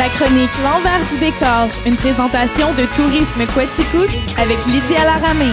La chronique L'envers du décor, une présentation de Tourisme Quaticook avec Lydia Laramé.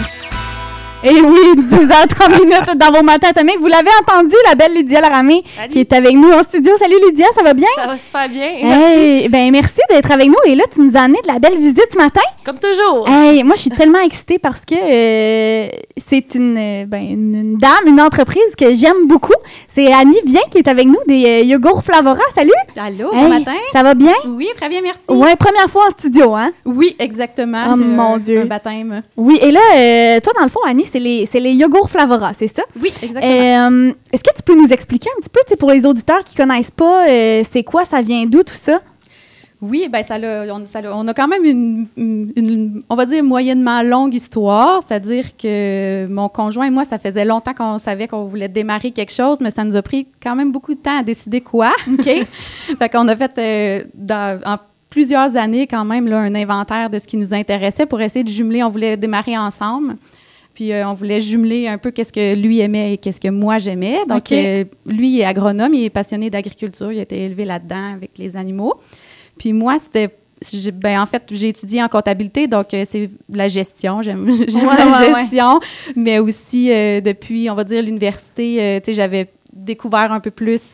Et Eh oui, 10h30 minutes dans vos matins atomiques. Vous l'avez entendu, la belle Lydia Laramé Salut. qui est avec nous en studio. Salut Lydia, ça va bien? Ça va super bien. Hey, ben merci d'être avec nous. Et là, tu nous as amené de la belle visite ce matin. Comme toujours. Hey, moi, je suis tellement excitée parce que euh, c'est une, euh, ben, une, une dame, une entreprise que j'aime beaucoup. C'est Annie Bien qui est avec nous des euh, Yogourt Flavora. Salut! Allô, Hey, bon matin. Ça va bien? Oui, très bien, merci. Ouais, première fois en studio, hein? Oui, exactement. Oh, mon un, Dieu. un baptême. Oui, et là, euh, toi, dans le fond, Annie, c'est les, c'est les Yogourt Flavora, c'est ça? Oui, exactement. Euh, Est-ce que tu peux nous expliquer un petit peu, pour les auditeurs qui connaissent pas, euh, c'est quoi, ça vient d'où, tout ça? Oui, ben ça, l'a- on, ça l'a- on a quand même une, une- une, on va dire, moyennement longue histoire. C'est-à-dire que mon conjoint et moi, ça faisait longtemps qu'on savait qu'on voulait démarrer quelque chose, mais ça nous a pris quand même beaucoup de temps à décider quoi. OK. fait qu'on a fait euh, dans- en plusieurs années quand même là, un inventaire de ce qui nous intéressait pour essayer de jumeler. On voulait démarrer ensemble. Puis euh, on voulait jumeler un peu qu'est-ce que lui aimait et qu'est-ce que moi j'aimais. Donc euh, lui il est agronome, il est passionné d'agriculture, il a été élevé là-dedans avec les animaux. Puis moi c'était j'ai- ben, en fait, j'ai étudié en comptabilité, donc euh, c'est la gestion. J'aime Ouais, la ouais, ouais. gestion. Mais aussi, depuis, on va dire, l'université, tu sais, j'avais découvert un peu plus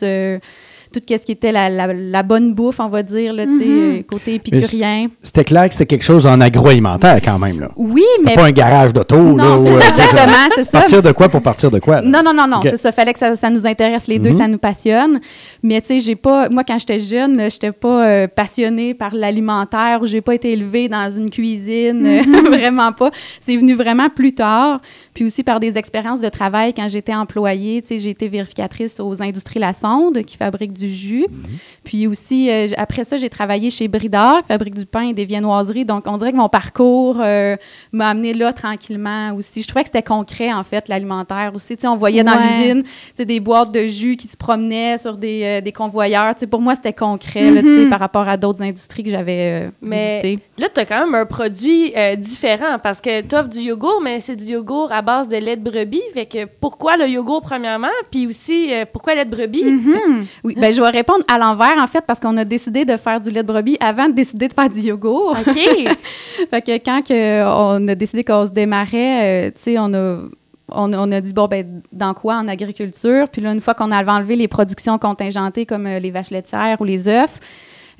tout ce qui était la, la- la bonne bouffe, on va dire, là, Mhm. euh, côté épicurien. C'était clair que c'était quelque chose en agroalimentaire quand même. là. Oui, C'était mais... pas un garage d'auto. euh, exactement, c'est ça. Partir de quoi pour partir de quoi? là? Non, non, non, non, Ok. c'est ça. Fallait que ça, ça nous intéresse les deux, Mhm. ça nous passionne. Mais tu sais, j'ai pas, moi quand j'étais jeune, là, j'étais pas euh, passionnée par l'alimentaire ou j'ai pas été élevée dans une cuisine, Mhm. vraiment pas. C'est venu vraiment plus tard. Puis aussi par des expériences de travail quand j'étais employée, tu sais, j'ai été vérificatrice aux industries La Sonde qui fabriquent du jus. Mhm. Puis aussi, euh, après ça, j'ai travaillé chez Bridard, qui fabrique du pain et des viennoiseries. Donc, on dirait que mon parcours euh, m'a amené là tranquillement aussi. Je trouvais que c'était concret, en fait, l'alimentaire aussi. Tu sais, on voyait dans Ouais. l'usine des boîtes de jus qui se promenaient sur des, euh, des convoyeurs. Tu sais, pour moi, c'était concret sais, Mhm. par rapport à d'autres industries que j'avais Mais- visitées. Là, tu as quand même un produit différent parce que tu offres du yogourt, mais c'est du yogourt à base de lait de brebis. Fait que pourquoi le yogourt, premièrement? Puis aussi, pourquoi lait de brebis? Mhm. Oui, ben, je vais répondre à l'envers, en fait, parce qu'on a décidé de faire du lait de brebis avant de décider de faire du yogourt. OK. Fait que quand que on a décidé qu'on se démarrait, euh, tu sais, on a, on, on a dit, bon, ben, dans quoi? En agriculture? Puis là, une fois qu'on avait enlevé les productions contingentées comme euh, les vaches laitières ou les œufs,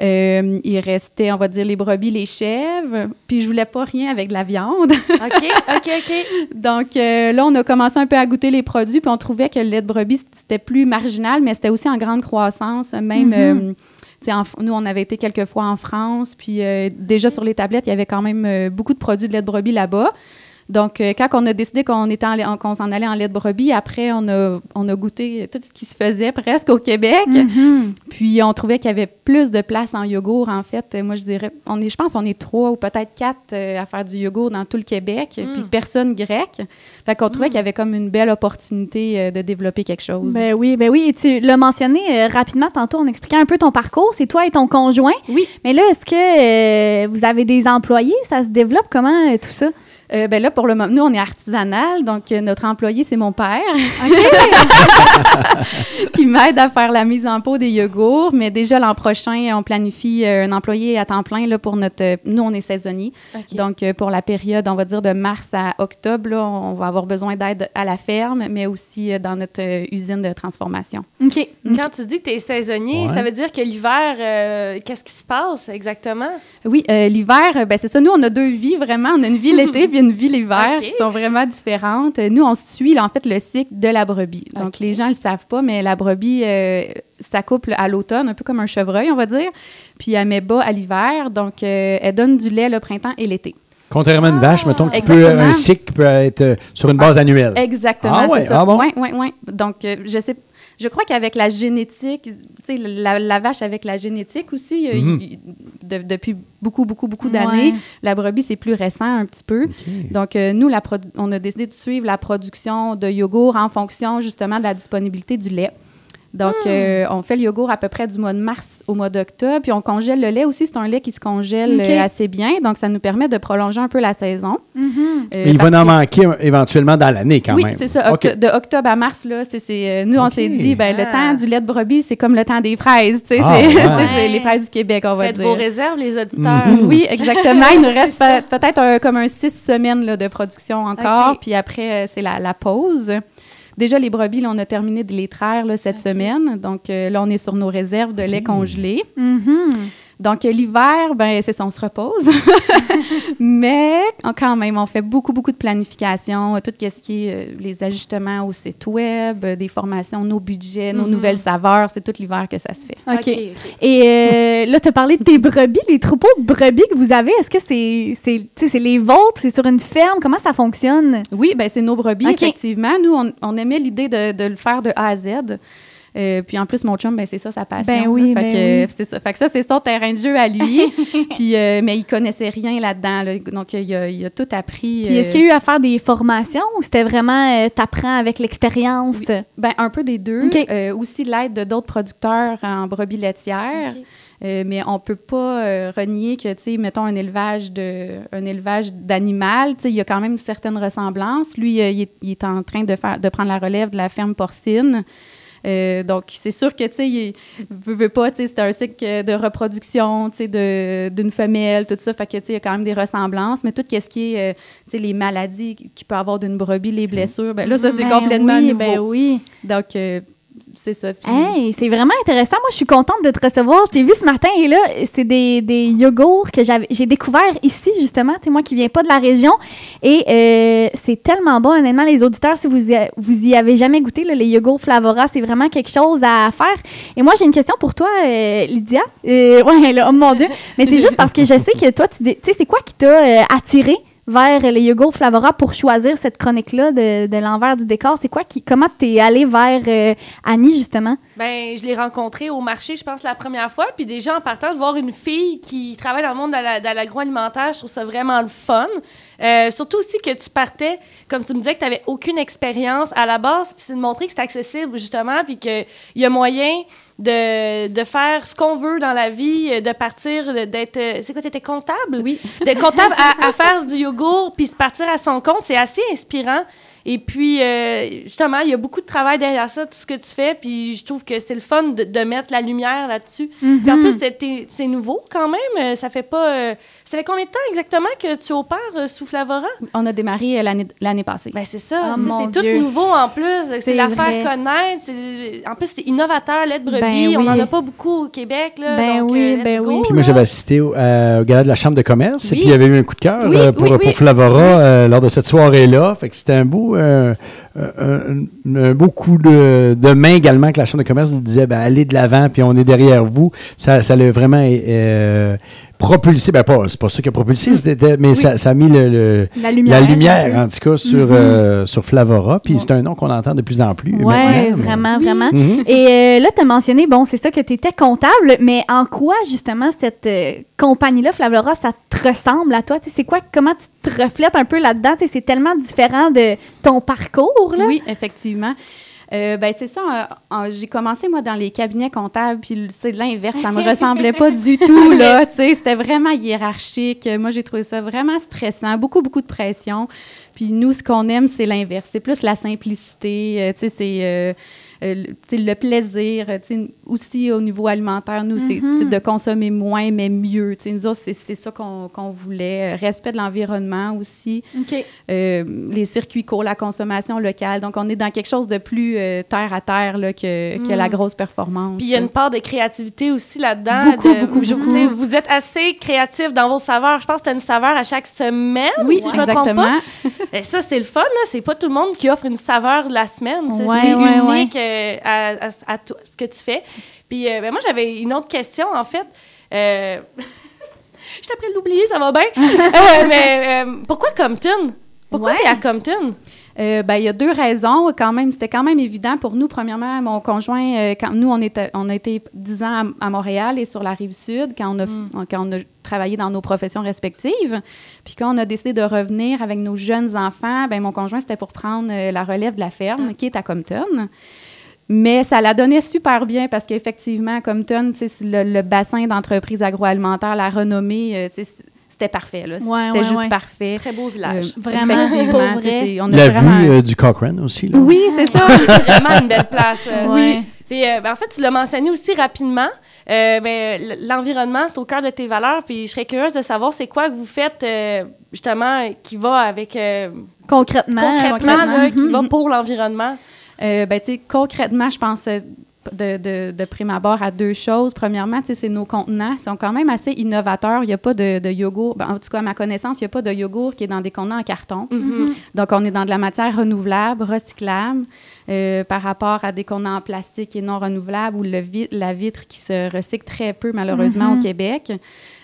euh, il restait, on va dire, les brebis, les chèvres. Puis je voulais pas rien avec de la viande. OK, OK, OK. Donc euh, là, on a commencé un peu à goûter les produits, puis on trouvait que le lait de brebis, c'était plus marginal, mais c'était aussi en grande croissance. Même, Mhm. euh, en nous, on avait été quelques fois en France, puis euh, déjà sur les tablettes, il y avait quand même euh, beaucoup de produits de lait de brebis là-bas. Donc, euh, quand on a décidé qu'on s'en allait en lait de brebis, après, on a, on a goûté tout ce qui se faisait presque au Québec. Mhm. Puis on trouvait qu'il y avait plus de place en yogourt, en fait. Moi, je dirais, on est, je pense qu'on est trois ou peut-être quatre euh, à faire du yogourt dans tout le Québec, Mm. puis personne grec. Fait qu'on trouvait qu'il y avait comme une belle opportunité euh, de développer quelque chose. Ben oui, ben oui. Et tu l'as mentionné rapidement tantôt en expliquant un peu ton parcours. C'est toi et ton conjoint. Oui. Mais là, est-ce que vous avez des employés? Ça se développe comment, tout ça? Euh, ben là, pour le moment, nous, on est artisanal, donc euh, notre employé, c'est mon père, qui m'aide à faire la mise en pot des yogourts. Mais déjà, l'an prochain, on planifie euh, un employé à temps plein là, pour notre... euh, nous, on est saisonniers. OK. Donc, euh, pour la période, on va dire de mars à octobre, là, on va avoir besoin d'aide à la ferme, mais aussi euh, dans notre euh, usine de transformation. OK. Quand tu dis que tu es saisonnier, Ouais. ça veut dire que l'hiver, euh, qu'est-ce qui se passe exactement? Oui, euh, l'hiver, ben, c'est ça. Nous, on a deux vies, vraiment. On a une vie l'été puis une vie l'hiver qui sont vraiment différentes. Nous, on suit, en fait, le cycle de la brebis. Donc, les gens ne le savent pas, mais la brebis euh, s'accouple à l'automne, un peu comme un chevreuil, on va dire. Puis, elle met bas à l'hiver. Donc, euh, elle donne du lait le printemps et l'été. Contrairement à une vache, mettons, qui peut, un cycle qui peut être euh, sur une base annuelle. Exactement, Ah ouais, c'est ça. ah bon? Oui, oui, oui. Donc, euh, je sais, je crois qu'avec la génétique, tu sais, la, la vache avec la génétique aussi, euh, Mhm. il- de- depuis beaucoup, beaucoup, beaucoup d'années, Ouais. la brebis, c'est plus récent un petit peu. Donc, euh, nous, la on a décidé de suivre la production de yogourt en fonction justement de la disponibilité du lait. Donc, euh, on fait le yogourt à peu près du mois de mars au mois d'octobre. Puis, on congèle le lait aussi. C'est un lait qui se congèle euh, assez bien. Donc, ça nous permet de prolonger un peu la saison. Mhm. Euh, Mais il va en que- manquer éventuellement dans l'année quand oui, même. c'est ça. De octobre à mars, là, nous, on s'est dit, ben, le Ah. temps du lait de brebis, c'est comme le temps des fraises. tu sais, Ah, c'est, ouais. les fraises du Québec, on va Faites dire. vos réserves, les auditeurs. Mhm. Oui, exactement. Il nous reste pe- peut-être un- comme un six semaines là, de production encore. Puis après, c'est la, la pause. Déjà, les brebis, là, on a terminé de les traire là, cette semaine. Donc euh, là, on est sur nos réserves de lait congelé. Mhm. Donc l'hiver, ben c'est ça, on se repose. Mais quand même, on fait beaucoup, beaucoup de planification, euh, tout ce qui est euh, les ajustements au site web, euh, des formations, nos budgets, nos Mhm. nouvelles saveurs. C'est tout l'hiver que ça se fait. OK. Et euh, là, tu as parlé de tes brebis, les troupeaux de brebis que vous avez. Est-ce que c'est c'est tu sais, c'est les vôtres? C'est sur une ferme? Comment ça fonctionne? Oui, ben c'est nos brebis, effectivement. Nous, on, on aimait l'idée de, de le faire de A à Z. Euh, puis en plus, mon chum, ben, c'est ça sa passion. Ben oui, là. fait, ben que, oui. c'est ça. fait que ça, c'est son terrain de jeu à lui. puis, euh, mais il connaissait rien là-dedans. là. Donc, il a, il a tout appris. Puis est-ce euh, qu'il y a eu à faire des formations ou c'était vraiment euh, t'apprends avec l'expérience? Oui. Ben, un peu des deux. Euh, aussi l'aide de d'autres producteurs en brebis laitières. Euh, mais on peut pas euh, renier que, tu sais, mettons un élevage de, un élevage d'animal, tu sais, il y a quand même certaines ressemblances. Lui, euh, il, est, il est en train de faire, de prendre la relève de la ferme porcine. Euh, donc, c'est sûr que, tu sais, il veut, veut pas, tu sais, c'est un cycle de reproduction, tu sais, d'une femelle, tout ça. Fait que, tu sais, il y a quand même des ressemblances. Mais tout ce qui est, euh, tu sais, les maladies qu'il peut avoir d'une brebis, les blessures, ben là, ça, c'est Ben complètement oui, nouveau. Ben oui. Donc, euh, c'est ça. Puis- Hey, c'est vraiment intéressant. Moi, je suis contente de te recevoir. Je t'ai vu ce matin et là, c'est des, des yogourts que j'ai découvert ici, justement. Sais, moi qui viens pas de la région. Et euh, c'est tellement bon, honnêtement, les auditeurs, si vous y, vous y avez jamais goûté, là, les yogourts Flavora, c'est vraiment quelque chose à faire. Et moi, j'ai une question pour toi, euh, Lydia. Euh, ouais, là, oh mon Dieu. Mais c'est juste parce que je sais que toi, tu sais, c'est quoi qui t'a euh, attiré vers les yogourts Flavora pour choisir cette chronique-là de, l'envers du décor? C'est quoi qui, comment t'es allé vers euh, Annie, justement? Ben, je l'ai rencontré au marché, je pense, la première fois. Puis déjà, en partant de voir une fille qui travaille dans le monde de l'agroalimentaire, je trouve ça vraiment le fun. Euh, surtout aussi que tu partais, comme tu me disais, que tu n'avais aucune expérience à la base. Puis c'est de montrer que c'est accessible, justement, puis qu'il y a moyen de, de faire ce qu'on veut dans la vie, euh, de partir, de- d'être... euh, C'est quoi, t'étais comptable? Oui. D'être comptable à, à faire du yogourt, puis se partir à son compte, c'est assez inspirant. Et puis, euh, justement, il y a beaucoup de travail derrière ça, tout ce que tu fais, puis je trouve que c'est le fun de, de mettre la lumière là-dessus. Puis en plus, c'est nouveau quand même. Ça fait pas... euh, ça fait combien de temps exactement que tu opères euh, sous Flavora? On a démarré euh, l'année l'année passée. Ben c'est ça. Mon c'est tout Dieu. nouveau en plus. C'est la faire connaître. En plus, c'est innovateur, lait de brebis. Ben On n'en a pas beaucoup au Québec. Là, Ben donc, oui, euh, let's ben go, oui. Puis moi, j'avais assisté au, euh, au gala de la Chambre de commerce et puis il y avait eu un coup de cœur Oui, pour, oui, pour oui. Flavora euh, lors de cette soirée-là. Fait que c'était un beau, euh, un, un- un beau coup de, de main également que la Chambre de commerce nous disait ben, allez de l'avant puis on est derrière vous. Ça, ça l'a vraiment euh, propulsé. Ben, pas, c'est pas ça qui a propulsé, c'était- mais ça, ça a mis le, le- La lumière. la lumière, en tout cas, sur, euh, sur Flavora. Puis c'est un nom qu'on entend de plus en plus. Mais- vraiment, vraiment. Mhm. Et euh, là, tu as mentionné, bon, c'est ça que tu étais comptable, mais en quoi, justement, cette euh, compagnie-là, Flavora, ça te ressemble à toi? Tu sais, C'est quoi, comment tu te reflètes un peu là-dedans? C'est tellement différent de ton parcours, là. Oui, effectivement. Euh, ben c'est ça. euh, j'ai commencé moi dans les cabinets comptables, puis c'est l'inverse. Ça me ressemblait pas du tout là. C'était vraiment hiérarchique. Moi, j'ai trouvé ça vraiment stressant, beaucoup beaucoup de pression. Puis nous, ce qu'on aime, c'est l'inverse. C'est plus la simplicité. euh, tu sais, c'est euh, le plaisir. Aussi au niveau alimentaire, nous, c'est sais, de consommer moins mais mieux. Tu sais, nous autres, c'est ça qu'on qu'on voulait. Respect de l'environnement aussi. Euh, les circuits courts, la consommation locale. Donc, on est dans quelque chose de plus euh, terre à terre là, que, que la grosse performance. Puis il y a une part de créativité aussi là-dedans. Beaucoup, de- beaucoup, je- beaucoup. Vous êtes assez créatif dans vos saveurs. Je pense que tu as une saveur à chaque semaine, Oui, si je me trompe exactement. pas. Et ça, c'est le fun. C'est pas tout le monde qui offre une saveur de la semaine. C'est Ouais, c'est ouais, unique euh, à, à- à toi- ce que tu fais. Puis euh, ben, moi, j'avais une autre question, en fait. Euh... je de l'oublier, ça va bien? Euh, mais euh, pourquoi Compton? Pourquoi Ouais. t'es à Compton? Euh, ben, il y a deux raisons. Quand même, c'était quand même évident pour nous. Premièrement, mon conjoint, euh, quand nous, on, était, on a été 10 ans à, à Montréal et sur la rive sud quand on, a, quand on a travaillé dans nos professions respectives. Puis quand on a décidé de revenir avec nos jeunes enfants, ben, mon conjoint, c'était pour prendre euh, la relève de la ferme qui est à Compton. Mais ça la donnait super bien parce qu'effectivement, comme Ton, tu sais, le, le bassin d'entreprise agroalimentaire, la renommée, euh, c'était parfait. là. Ouais, C'était ouais, juste ouais. parfait. Très beau village. Euh, Vraiment, effectivement, vrai. on a La vraiment... vue euh, du Cochrane aussi. Là. Oui, c'est ça. vraiment une belle place. euh. Puis, euh, ben, en fait, tu l'as mentionné aussi rapidement. Euh, ben, L'environnement, c'est au cœur de tes valeurs. Puis je serais curieuse de savoir c'est quoi que vous faites euh, justement qui va avec euh, Concrètement. concrètement, là, qui va pour l'environnement? Euh, ben, concrètement, je pense euh, de, de, de prime abord à deux choses. Premièrement, c'est nos contenants. Ils sont quand même assez innovateurs. Il n'y a pas de, de yogourt. Ben, en tout cas, à ma connaissance, il n'y a pas de yogourt qui est dans des contenants en carton. Donc, on est dans de la matière renouvelable, recyclable, euh, par rapport à des contenants en plastique et non renouvelables ou le vi- la vitre qui se recycle très peu, malheureusement, au Québec.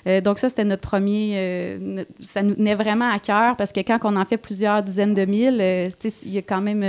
Euh, donc, ça, c'était notre premier. euh, ça nous tenait vraiment à cœur parce que quand on en fait plusieurs dizaines de mille, tu sais, il y a quand même.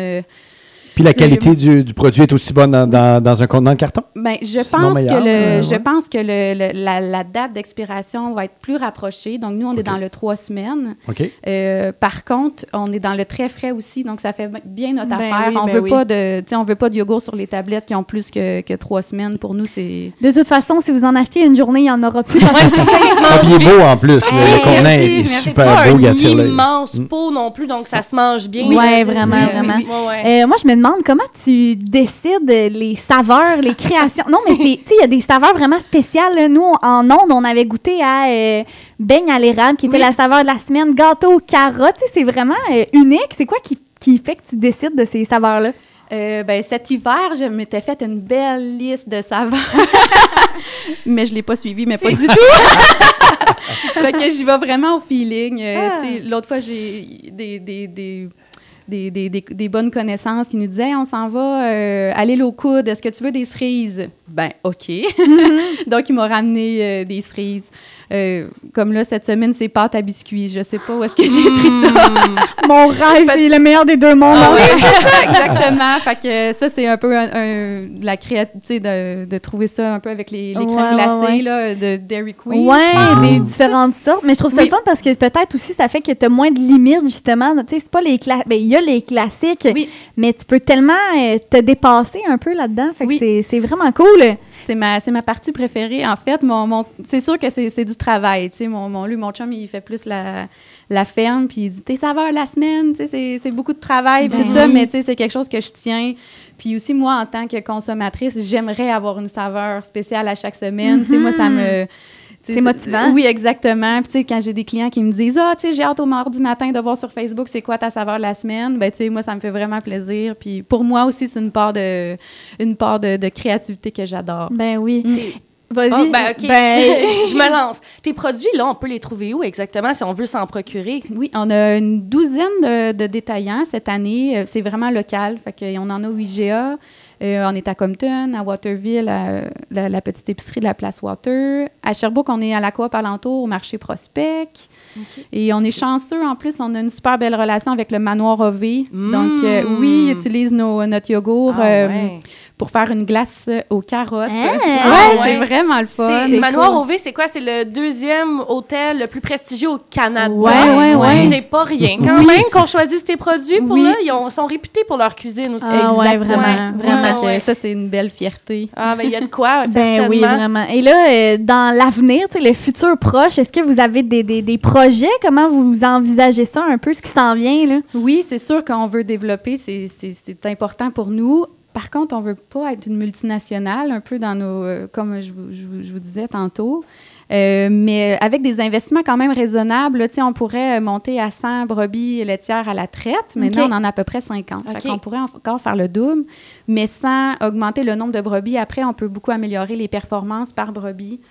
Euh, Puis la qualité du, du produit est aussi bonne dans, dans, dans un contenant de carton? Ben, je Sinon pense meilleur, que, le, euh, je pense que le, le- la, la date d'expiration va être plus rapprochée. Donc, nous, on est dans le trois semaines. OK. Euh, par contre, on est dans le très frais aussi, donc ça fait bien notre Ben affaire. oui, on ben veut oui. pas de, tu sais, on veut pas de yogourt sur les tablettes qui ont plus que, que trois semaines. Pour nous, c'est De toute façon, si vous en achetez une journée, il n'y en aura plus. C'est ça, il se Ah, mange puis il est vite. beau en plus. Hey, le contenant merci, est, super pas beau, un il attire l'œil. immense Mm. pot non plus, donc ça se mange bien. Oui, vraiment, vraiment. Euh, moi, je me demande comment tu décides les saveurs, les créations. Non, mais tu sais, il y a des saveurs vraiment spéciales. Nous, en ondes, on avait goûté à euh, beigne à l'érable, qui était Oui. la saveur de la semaine, gâteau aux carottes. C'est vraiment euh, unique. C'est quoi qui, qui fait que tu décides de ces saveurs-là? Euh, ben, cet hiver, je m'étais fait une belle liste de saveurs. mais je l'ai pas suivie, mais pas du tout. fait que j'y vais vraiment au feeling. Ah. L'autre fois, j'ai des, des, des, des, bonnes connaissances qui nous disaient on s'en va euh, à l'île aux est-ce que tu veux des cerises? Ben, OK. Donc, il m'a ramené euh, des cerises. Euh, comme là, cette semaine, c'est pâte à biscuits. Je sais pas où est-ce que j'ai pris ça. Mon rêve, c'est le meilleur des deux mondes. Ah oui, exactement. Fait que ça, c'est un peu un, un- de la créativité de, de trouver ça un peu avec les, les Ouais, crèmes glacées ouais. là, de Dairy Queen. Ouais, des différentes sortes. Mais je trouve ça Oui. fun parce que peut-être aussi, ça fait que tu as moins de limites, justement. Tu sais, c'est pas les classiques. Ben, il y a les classiques, Oui. mais tu peux tellement euh, te dépasser un peu là-dedans. Fait que Oui. c'est vraiment cool. C'est ma, c'est ma partie préférée, en fait. Mon, mon- c'est sûr que c'est, c'est du travail. tu sais. Mon, mon, lui, mon chum, il fait plus la, la ferme, puis il dit Tes saveurs la semaine, tu sais, c'est, c'est beaucoup de travail, Ben tout ça, mais tu sais, c'est quelque chose que je tiens. Puis aussi, moi, en tant que consommatrice, j'aimerais avoir une saveur spéciale à chaque semaine. Tu sais, Moi, ça me. C'est motivant. Oui, exactement. Puis, tu sais, quand j'ai des clients qui me disent Ah, tu sais, j'ai hâte au mardi matin de voir sur Facebook c'est quoi ta saveur de la semaine, ben, tu sais, moi, ça me fait vraiment plaisir. Puis, pour moi aussi, c'est une part de, une part de, de créativité que j'adore. Ben oui. Mm. Vas-y. Oh, ben, OK. Ben, je me lance. Tes produits, là, on peut les trouver où exactement si on veut s'en procurer? Oui, on a une douzaine de, de détaillants cette année. Euh, C'est vraiment local. Fait qu'on en a au IGA. Euh, on est à Compton, à Waterville, à la, la petite épicerie de la place Water. À Sherbrooke, on est à la coop alentour, au marché Prospect. Et on est chanceux, en plus, on a une super belle relation avec le manoir OV. Donc, euh, Mm. oui, ils utilisent nos, notre yogourt Ah, euh, ouais. Pour faire une glace aux carottes. Ah, ouais, ouais. c'est vraiment le fun. C'est- Manoir cool. OV, c'est quoi? C'est le deuxième hôtel le plus prestigieux au Canada. Ouais, ouais, ouais. C'est pas rien. Quand Oui. même qu'on choisisse tes produits pour Oui. là, ils ont- sont réputés pour leur cuisine aussi. Ah, ouais, vraiment, Ouais, vraiment. ouais, Fait que ouais. Ça, c'est une belle fierté. Ah, ben il y a de quoi, ben certainement. oui, vraiment. Et là, euh, dans l'avenir, tu sais, le futur proche, est-ce que vous avez des, des, des projets? Comment vous envisagez ça un peu, ce qui s'en vient, là? Oui, c'est sûr qu'on veut développer, c'est- c'est c'est important pour nous. Par contre, on veut pas être une multinationale, un peu dans nos, euh, comme je vous, je vous- je vous disais tantôt. Euh, mais avec des investissements quand même raisonnables, là, on pourrait monter à 100 brebis laitières à la traite. Maintenant, OK. on en a à peu près 50. OK. Fait qu'on pourrait encore faire le double, mais sans augmenter le nombre de brebis. Après, on peut beaucoup améliorer les performances par brebis.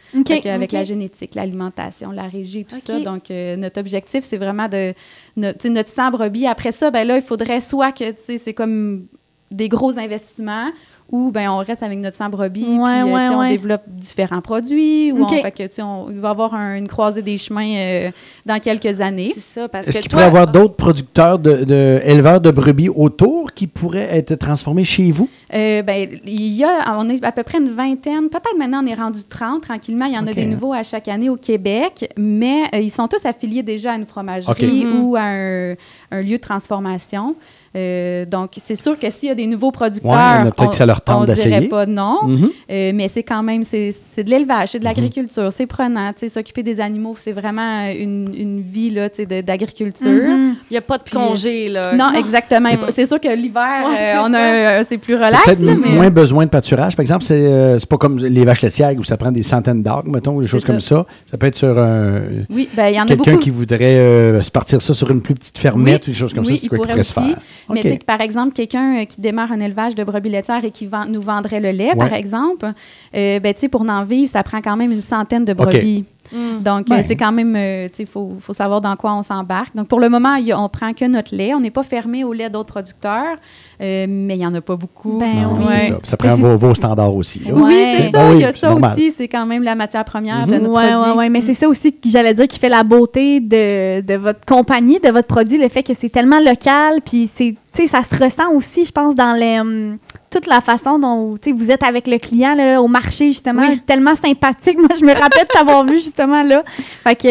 Avec la génétique, l'alimentation, la régie, tout ça. Donc, euh, notre objectif, c'est vraiment de. no- tu sais, notre 100 brebis. Après ça, ben là, il faudrait soit que, tu sais, c'est comme des gros investissements ou ben on reste avec notre 100 brebis Ouais, puis euh, ouais, on ouais. développe différents produits ou on fait que tu sais, on- il va y avoir un- une croisée des chemins euh, dans quelques années. C'est ça, parce Est-ce que qu'il toi... pourrait y avoir d'autres producteurs, de, de- éleveurs de brebis autour qui pourraient être transformés chez vous? Euh, ben, il y a, on est à peu près une vingtaine, peut-être maintenant on est rendu 30 tranquillement. Il y en a des nouveaux à chaque année au Québec, mais euh, ils sont tous affiliés déjà à une fromagerie ou à un, un lieu de transformation. Euh, donc, c'est sûr que s'il y a des nouveaux producteurs, Ouais, peut-être on, que ça leur tente on dirait pas non. Mhm. Euh, mais c'est quand même, c'est c'est de l'élevage, c'est de l'agriculture, c'est prenant. Tu sais, S'occuper des animaux, c'est vraiment une, une vie là, tu sais, de- d'agriculture. Mhm. Il n'y a pas de Puis, congé, là. Non, exactement. Mm. C'est sûr que l'hiver, Ouais, euh, c'est on a un- c'est plus relax, là, mais... moins besoin de pâturage. Par exemple, c'est euh, c'est pas comme les vaches laitières où ça prend des centaines d'arbres, mettons, ou des choses ça. comme ça. Ça peut être sur un, Oui, ben il y en a quelqu'un qui voudrait euh, se partir ça sur une plus petite fermette Oui, ou des choses comme oui, ça. c'est quoi qui pourrait se aussi. Mais OK. tu sais, que, par exemple, quelqu'un euh, qui démarre un élevage de brebis laitières et qui vend- nous vendrait le lait, Ouais. par exemple, euh, ben, tu sais, pour en vivre, ça prend quand même une centaine de brebis. Mm. Donc, Ouais. euh, c'est quand même, euh, tu sais, il faut, faut savoir dans quoi on s'embarque. Donc, pour le moment, a- on prend que notre lait. On n'est pas fermé au lait d'autres producteurs, euh, mais il n'y en a pas beaucoup. Ben Non, oui. ça. Ça prend vos, vos standards aussi. là. Oui, Ouais. c'est Ben ça. oui, il y a ça normal. aussi. C'est quand même la matière première de Mhm. notre Ouais, produit. ouais, ouais, mais c'est ça aussi que j'allais dire qui fait la beauté de, de votre compagnie, de votre produit, le fait que c'est tellement local, puis c'est, tu sais, ça se ressent aussi, je pense, dans les, hum, toute la façon dont, vous êtes avec le client là, au marché, justement, Oui. tellement sympathique. Moi, je me rappelle de t'avoir vu, justement, là. Fait que,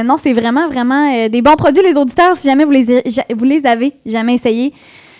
euh, non, c'est vraiment, vraiment euh, des bons produits, les auditeurs, si jamais vous les, vous les avez jamais essayés.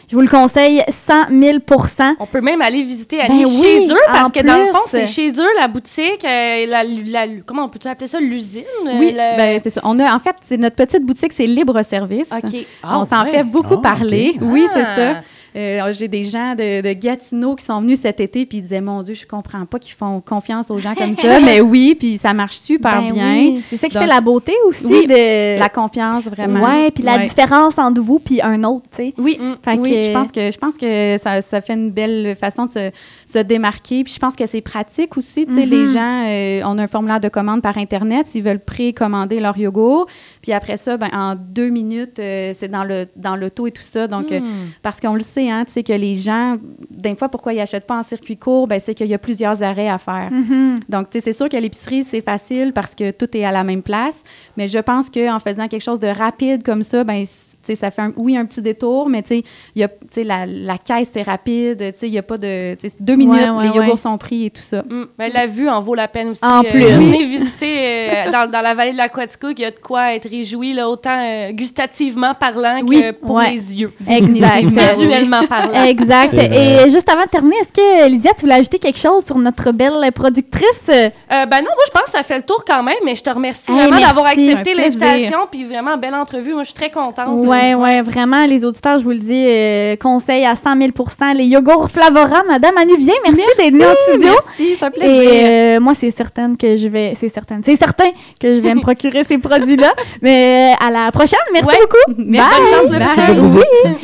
Je vous le conseille 100 000% On peut même aller visiter Ben aller oui, chez eux parce que dans le fond, c'est chez eux la boutique, euh, la, la- comment on peut appeler ça, l'usine? Oui, le- ben, c'est ça. On a, en fait, c'est notre petite boutique, c'est libre service. OK. on Ah, s'en ouais. fait beaucoup Ah, parler. Oui, c'est Ah. ça. Euh, J'ai des gens de, de Gatineau qui sont venus cet été puis ils disaient Mon Dieu, je comprends pas qu'ils font confiance aux gens comme ça. Mais oui, puis ça marche super Ben bien. oui, C'est ça qui Donc, fait la beauté aussi oui, de. La confiance, vraiment. Ouais, puis la Ouais. différence entre vous puis un autre, tu sais. Oui, Mm. Oui que- je pense que je pense que ça, ça fait une belle façon de se, se démarquer. Puis je pense que c'est pratique aussi. Tu sais, les Mhm. gens, euh, on a un formulaire de commande par internet. Ils veulent précommander leur yogourt. Puis après ça, ben, en deux minutes, euh, c'est dans le dans l'auto et tout ça. Donc euh, Mm. parce qu'on le sait, hein, tu sais que les gens, des fois, pourquoi ils achètent pas en circuit court, ben c'est qu'il y a plusieurs arrêts à faire. Mhm. Donc, tu sais, c'est sûr qu'à l'épicerie, c'est facile parce que tout est à la même place. Mais je pense qu'en faisant quelque chose de rapide comme ça, ben, sais, ça fait, un- oui, un petit détour, mais tu sais, il y a- tu sais, la, la caisse, c'est rapide. Tu sais, il n'y a pas de... tu sais, deux minutes, Ouais, ouais, les yogourts ouais. sont pris et tout ça. Mm. Ben, la vue en vaut la peine aussi. En Euh, plus. Oui. venez visiter euh, dans, dans la vallée de la Quaticook, il y a de quoi être réjoui, là, autant euh, gustativement parlant que pour ouais. les yeux. Exact. Visuellement parlant. Exact. Et juste avant de terminer, est-ce que Lydia, tu voulais ajouter quelque chose sur notre belle productrice? Euh, ben non, moi, je pense que ça fait le tour quand même, mais je te remercie Hey, vraiment d'avoir accepté l'invitation, puis vraiment, belle entrevue. Moi, je suis très contente. Ouais, ouais, vraiment, les auditeurs, je vous le dis, euh, conseil à 100 000% Les yogourts Flavora, Madame Annie, viens, merci, d'être venue en studio. Merci, c'est un plaisir. Et euh, moi, c'est certaine que je vais, c'est certaine, c'est certain que je vais me procurer ces produits-là. Mais euh, à la prochaine, merci Ouais. beaucoup. Mais Bye. bonne chance le prochain.